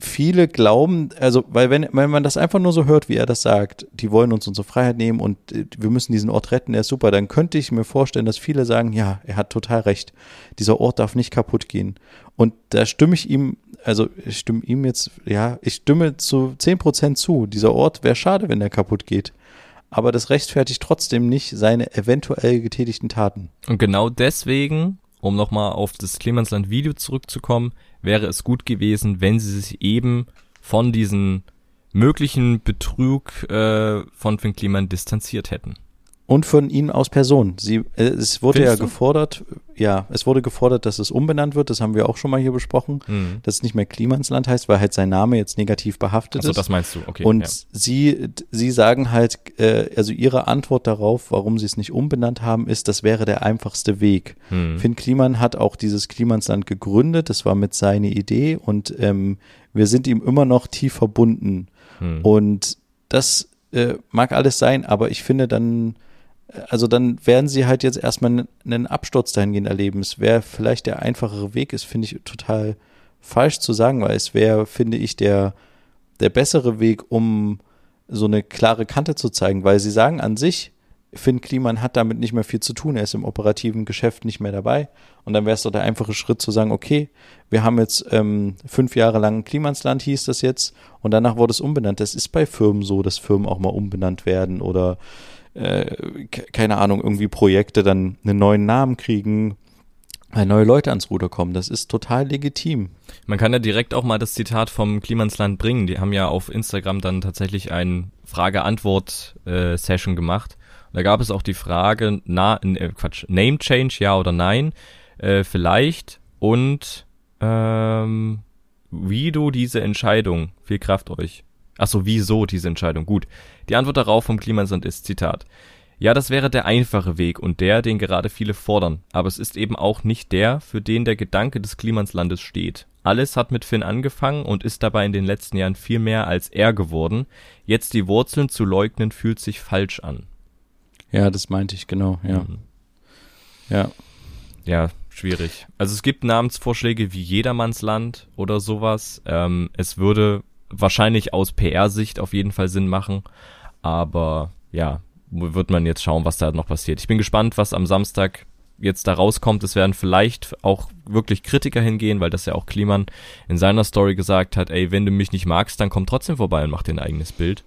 viele glauben, also, weil wenn, wenn man das einfach nur so hört, wie er das sagt, die wollen uns unsere Freiheit nehmen und äh, wir müssen diesen Ort retten, er ist super, dann könnte ich mir vorstellen, dass viele sagen, ja, er hat total recht. Dieser Ort darf nicht kaputt gehen. Und da stimme ich ihm, also ich stimme ihm jetzt, ja, ich stimme zu 10% zu. Dieser Ort wäre schade, wenn er kaputt geht. Aber das rechtfertigt trotzdem nicht seine eventuell getätigten Taten. Und genau deswegen, um nochmal auf das Klimansland-Video zurückzukommen, wäre es gut gewesen, wenn sie sich eben von diesen möglichen Betrug äh, von Finn Kliman distanziert hätten. Und von ihnen aus Person. Sie, äh, es wurde Findest ja du? gefordert, ja, es wurde gefordert, dass es umbenannt wird. Das haben wir auch schon mal hier besprochen. Mhm. Dass es nicht mehr Klimansland heißt, weil halt sein Name jetzt negativ behaftet Also ist. das meinst du, okay. und ja. sie, sie sagen halt, äh, also ihre Antwort darauf, warum sie es nicht umbenannt haben, ist, das wäre der einfachste Weg. Hm. Finn Kliman hat auch dieses Klimansland gegründet, das war mit seiner Idee und ähm, wir sind ihm immer noch tief verbunden. Hm. Und das äh, mag alles sein, aber ich finde dann, also dann werden sie halt jetzt erstmal einen- Absturz dahingehend erleben. Es wäre vielleicht der einfachere Weg, ist, finde ich total falsch zu sagen, weil es wäre, finde ich, der, der bessere Weg, um so eine klare Kante zu zeigen, weil sie sagen an sich, Finn Kliman hat damit nicht mehr viel zu tun, er ist im operativen Geschäft nicht mehr dabei. Und dann wäre es doch der einfache Schritt zu sagen, okay, wir haben jetzt ähm, fünf Jahre lang Klimansland hieß das jetzt und danach wurde es umbenannt. Das ist bei Firmen so, dass Firmen auch mal umbenannt werden oder äh, ke- keine Ahnung, irgendwie Projekte dann einen neuen Namen kriegen, weil neue Leute ans Ruder kommen. Das ist total legitim. Man kann ja direkt auch mal das Zitat vom Klimansland bringen. Die haben ja auf Instagram dann tatsächlich ein Frage-Antwort-Session gemacht. Und da gab es auch die Frage, na, äh, Quatsch, Name Change, ja oder nein, äh, vielleicht und ähm, wie du diese Entscheidung, viel Kraft euch. Achso, wieso diese Entscheidung? Gut. Die Antwort darauf vom Klimansland ist, Zitat, ja, das wäre der einfache Weg und der, den gerade viele fordern. Aber es ist eben auch nicht der, für den der Gedanke des Klimanslandes steht. Alles hat mit Finn angefangen und ist dabei in den letzten Jahren viel mehr als er geworden. Jetzt die Wurzeln zu leugnen, fühlt sich falsch an. Ja, das meinte ich, genau, ja. Mhm. Ja. Ja, schwierig. Also es gibt Namensvorschläge wie Jedermannsland oder sowas. Ähm, es würde wahrscheinlich aus PR-Sicht auf jeden Fall Sinn machen. Aber ja, wird man jetzt schauen, was da noch passiert. Ich bin gespannt, was am Samstag jetzt da rauskommt. Es werden vielleicht auch wirklich Kritiker hingehen, weil das ja auch Kliman in seiner Story gesagt hat, ey, wenn du mich nicht magst, dann komm trotzdem vorbei und mach dir ein eigenes Bild.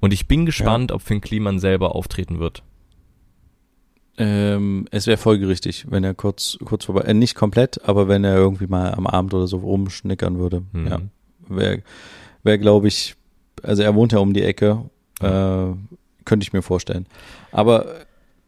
Und ich bin gespannt, ob Finn Kliman selber auftreten wird. Ähm, es wäre folgerichtig, wenn er kurz, kurz vorbei, äh, nicht komplett, aber wenn er irgendwie mal am Abend oder so rumschnickern würde. Mhm. Ja. Wäre, wär, glaube ich, also er wohnt ja um die Ecke, äh, könnte ich mir vorstellen. Aber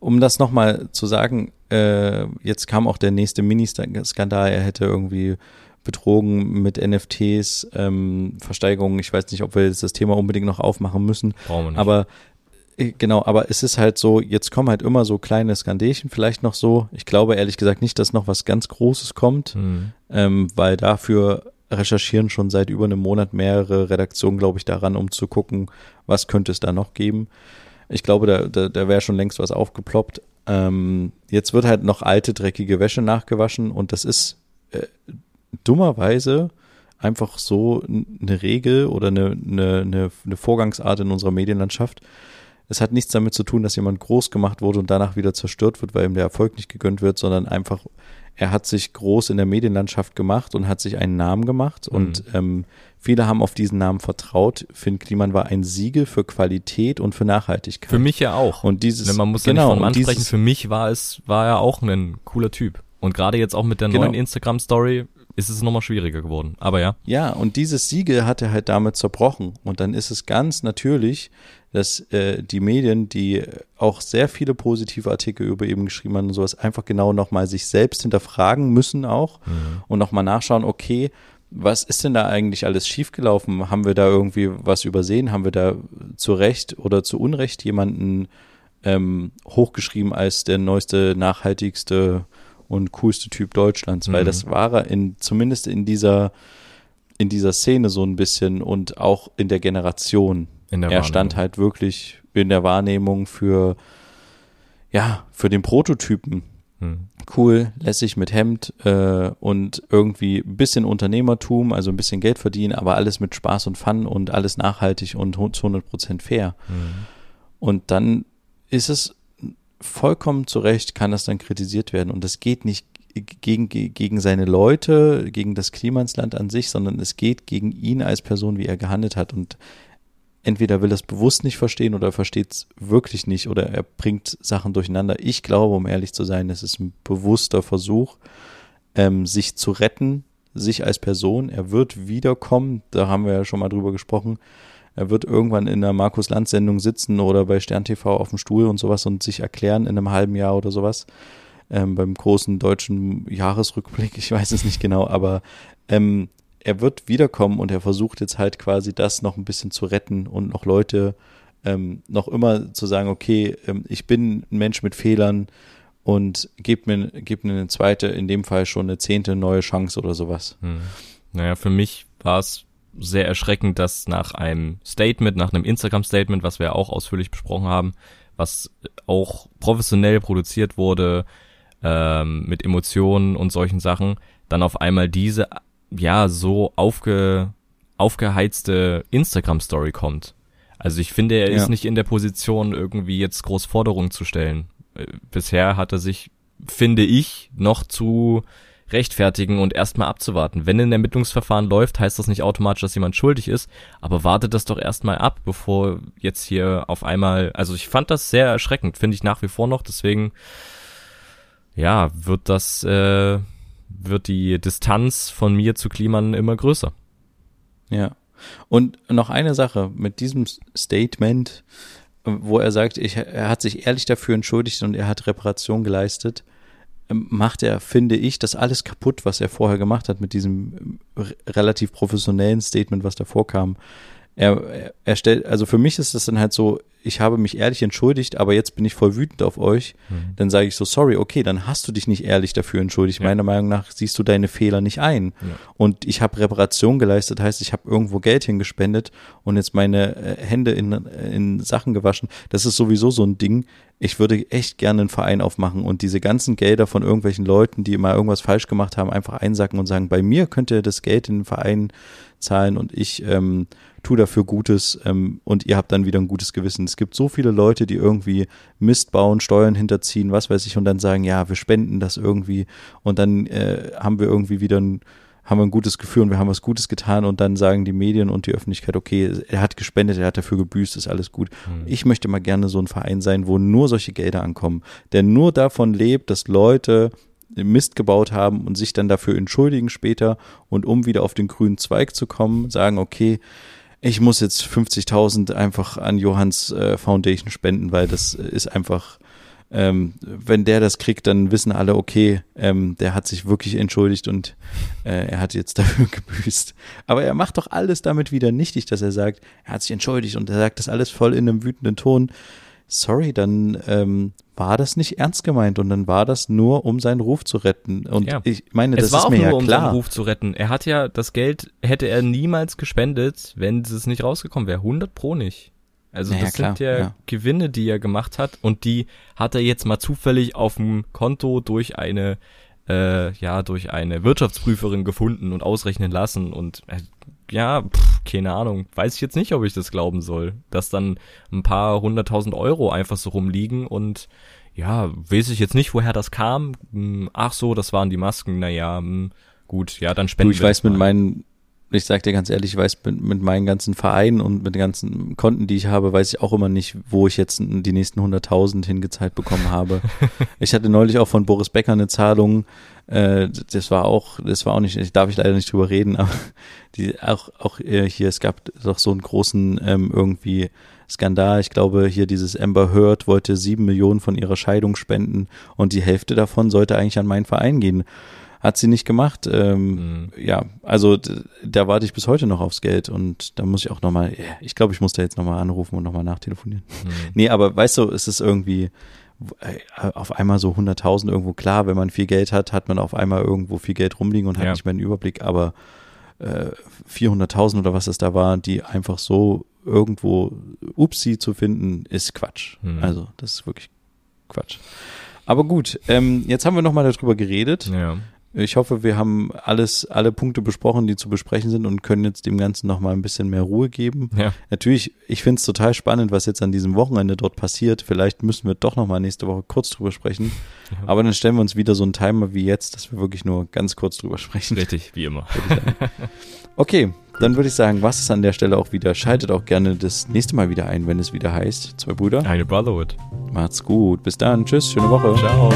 um das nochmal zu sagen, äh, jetzt kam auch der nächste Mini-Skandal, er hätte irgendwie betrogen mit NFTs, ähm, Versteigerungen. Ich weiß nicht, ob wir jetzt das Thema unbedingt noch aufmachen müssen. Brauchen wir nicht. Aber äh, genau, aber es ist halt so, jetzt kommen halt immer so kleine Skandelchen, vielleicht noch so. Ich glaube ehrlich gesagt nicht, dass noch was ganz Großes kommt, Mhm. ähm, weil dafür recherchieren schon seit über einem Monat mehrere Redaktionen, glaube ich, daran, um zu gucken, was könnte es da noch geben. Ich glaube, da, da, da wäre schon längst was aufgeploppt. Ähm, jetzt wird halt noch alte, dreckige Wäsche nachgewaschen und das ist äh, dummerweise einfach so eine Regel oder eine, eine, eine Vorgangsart in unserer Medienlandschaft. Es hat nichts damit zu tun, dass jemand groß gemacht wurde und danach wieder zerstört wird, weil ihm der Erfolg nicht gegönnt wird, sondern einfach er hat sich groß in der Medienlandschaft gemacht und hat sich einen Namen gemacht Mhm. und ähm, viele haben auf diesen Namen vertraut. Finn Kliman war ein Siegel für Qualität und für Nachhaltigkeit. Für mich ja auch. Und dieses, Ne, Man muss ja genau, nicht von und Mann dieses- sprechen. Für mich war es, war er auch ein cooler Typ. Und gerade jetzt auch mit der Genau. neuen Instagram-Story ist es nochmal schwieriger geworden. Aber ja. Ja, und dieses Siegel hat er halt damit zerbrochen. Und dann ist es ganz natürlich, dass äh, die Medien, die auch sehr viele positive Artikel über eben geschrieben haben und sowas, einfach genau nochmal sich selbst hinterfragen müssen auch und nochmal nachschauen, okay, was ist denn da eigentlich alles schiefgelaufen? Haben wir da irgendwie was übersehen? Haben wir da zu Recht oder zu Unrecht jemanden ähm, hochgeschrieben als der neueste, nachhaltigste und coolste Typ Deutschlands? Weil Mhm. das war er in, zumindest in dieser in dieser Szene so ein bisschen und auch in der Generation. Er stand halt wirklich in der Wahrnehmung für, ja, für den Prototypen. Hm. Cool, lässig mit Hemd äh, und irgendwie ein bisschen Unternehmertum, also ein bisschen Geld verdienen, aber alles mit Spaß und Fun und alles nachhaltig und zu 100% fair. Hm. Und dann ist es vollkommen zu Recht, kann das dann kritisiert werden. Und das geht nicht gegen, gegen seine Leute, gegen das Klima ins Land an sich, sondern es geht gegen ihn als Person, wie er gehandelt hat. Und entweder will er es bewusst nicht verstehen oder er versteht es wirklich nicht oder er bringt Sachen durcheinander. Ich glaube, um ehrlich zu sein, es ist ein bewusster Versuch, ähm, sich zu retten, sich als Person. Er wird wiederkommen, da haben wir ja schon mal drüber gesprochen. Er wird irgendwann in der Markus Lanz Sendung sitzen oder bei Stern TV auf dem Stuhl und sowas und sich erklären in einem halben Jahr oder sowas. Ähm, beim großen deutschen Jahresrückblick, ich weiß es nicht genau, aber ähm, er wird wiederkommen und er versucht jetzt halt quasi das noch ein bisschen zu retten und noch Leute ähm, noch immer zu sagen, okay, ähm, ich bin ein Mensch mit Fehlern und gebt mir, gebt mir eine zweite, in dem Fall schon eine zehnte neue Chance oder sowas. Hm. Naja, für mich war es sehr erschreckend, dass nach einem Statement, nach einem Instagram-Statement, was wir auch ausführlich besprochen haben, was auch professionell produziert wurde, ähm, mit Emotionen und solchen Sachen, dann auf einmal diese, ja, so aufge, aufgeheizte Instagram-Story kommt. Also ich finde, er Ja. ist nicht in der Position, irgendwie jetzt groß Forderungen zu stellen. Äh, Bisher hat er sich, finde ich, noch zu rechtfertigen und erstmal abzuwarten. Wenn ein Ermittlungsverfahren läuft, heißt das nicht automatisch, dass jemand schuldig ist, aber wartet das doch erstmal ab, bevor jetzt hier auf einmal, also ich fand das sehr erschreckend, finde ich nach wie vor noch, deswegen, ja, wird das, äh, wird die Distanz von mir zu Kliman immer größer. Ja. Und noch eine Sache mit diesem Statement, wo er sagt, ich, er hat sich ehrlich dafür entschuldigt und er hat Reparation geleistet, ähm, macht er, finde ich, das alles kaputt, was er vorher gemacht hat mit diesem äh, re- relativ professionellen Statement, was davor kam. Er, er, stellt, also für mich ist das dann halt so, ich habe mich ehrlich entschuldigt, aber jetzt bin ich voll wütend auf euch. Dann sage ich so, sorry, okay, dann hast du dich nicht ehrlich dafür entschuldigt. Ja. Meiner Meinung nach siehst du deine Fehler nicht ein. Ja. Und ich habe Reparation geleistet, heißt, ich habe irgendwo Geld hingespendet und jetzt meine äh, Hände in, in Sachen gewaschen. Das ist sowieso so ein Ding. Ich würde echt gerne einen Verein aufmachen und diese ganzen Gelder von irgendwelchen Leuten, die mal irgendwas falsch gemacht haben, einfach einsacken und sagen, bei mir könnt ihr das Geld in den Verein zahlen und ich ähm, tu dafür Gutes ähm, und ihr habt dann wieder ein gutes Gewissen. Es gibt so viele Leute, die irgendwie Mist bauen, Steuern hinterziehen, was weiß ich, und dann sagen, ja, wir spenden das irgendwie und dann äh, haben wir irgendwie wieder ein haben wir ein gutes Gefühl und wir haben was Gutes getan und dann sagen die Medien und die Öffentlichkeit, okay, er hat gespendet, er hat dafür gebüßt, ist alles gut. Ich möchte mal gerne so ein Verein sein, wo nur solche Gelder ankommen, der nur davon lebt, dass Leute Mist gebaut haben und sich dann dafür entschuldigen später und um wieder auf den grünen Zweig zu kommen, sagen, okay, ich muss jetzt 50.000 einfach an Johanns äh, Foundation spenden, weil das ist einfach, ähm, wenn der das kriegt, dann wissen alle, okay, ähm, der hat sich wirklich entschuldigt und äh, er hat jetzt dafür gebüßt. Aber er macht doch alles damit wieder nichtig, dass er sagt, er hat sich entschuldigt und er sagt das alles voll in einem wütenden Ton. Sorry, dann ähm, war das nicht ernst gemeint und dann war das nur, um seinen Ruf zu retten. Und Ja. ich meine, das es war ist auch mir nur, ja um klar. seinen Ruf zu retten. Er hat ja das Geld, hätte er niemals gespendet, wenn es nicht rausgekommen wäre. 100 pro nicht. Also Naja, das klar, sind ja, ja. Gewinne, die er gemacht hat und die hat er jetzt mal zufällig auf dem Konto durch eine äh, ja durch eine Wirtschaftsprüferin gefunden und ausrechnen lassen und äh, ja, pff, keine Ahnung, weiß ich jetzt nicht, ob ich das glauben soll, dass dann ein paar hunderttausend Euro einfach so rumliegen und ja, weiß ich jetzt nicht, woher das kam. Hm, ach so, das waren die Masken. Naja, hm, gut, ja, dann spenden du, ich weiß mit mal. Meinen, ich sag dir ganz ehrlich, ich weiß mit, mit meinen ganzen Vereinen und mit den ganzen Konten, die ich habe, weiß ich auch immer nicht, wo ich jetzt die nächsten 100.000 hingezahlt bekommen habe. ich hatte neulich auch von Boris Becker eine Zahlung, äh, das war auch, das war auch nicht, ich darf ich leider nicht drüber reden, aber die auch, auch äh, hier, es gab doch so einen großen ähm, irgendwie Skandal. Ich glaube, hier dieses Amber Heard wollte sieben Millionen von ihrer Scheidung spenden und die Hälfte davon sollte eigentlich an meinen Verein gehen. Hat sie nicht gemacht. Ähm, Mhm. Ja, also da warte ich bis heute noch aufs Geld und da muss ich auch nochmal, ich glaube, ich muss da jetzt nochmal anrufen und nochmal nachtelefonieren. Hm. Nee, aber weißt du, es ist irgendwie äh, auf einmal so 100.000 irgendwo klar, wenn man viel Geld hat, hat man auf einmal irgendwo viel Geld rumliegen und hat Ja. nicht mehr den Überblick, aber äh, 400.000 oder was es da war, die einfach so irgendwo upsi zu finden, ist Quatsch. Hm. Also, das ist wirklich Quatsch. Aber gut, ähm, jetzt haben wir nochmal darüber geredet. Ja. Ich hoffe, wir haben alles, alle Punkte besprochen, die zu besprechen sind und können jetzt dem Ganzen nochmal ein bisschen mehr Ruhe geben. Ja. Natürlich, ich finde es total spannend, was jetzt an diesem Wochenende dort passiert. Vielleicht müssen wir doch nochmal nächste Woche kurz drüber sprechen. Ja. Aber dann stellen wir uns wieder so einen Timer wie jetzt, dass wir wirklich nur ganz kurz drüber sprechen. Richtig, wie immer. Okay, dann würde ich sagen, was ist an der Stelle auch wieder. Schaltet auch gerne das nächste Mal wieder ein, wenn es wieder heißt. Zwei Brüder. Eine Brotherhood. Macht's gut. Bis dann. Tschüss. Schöne Woche. Ciao.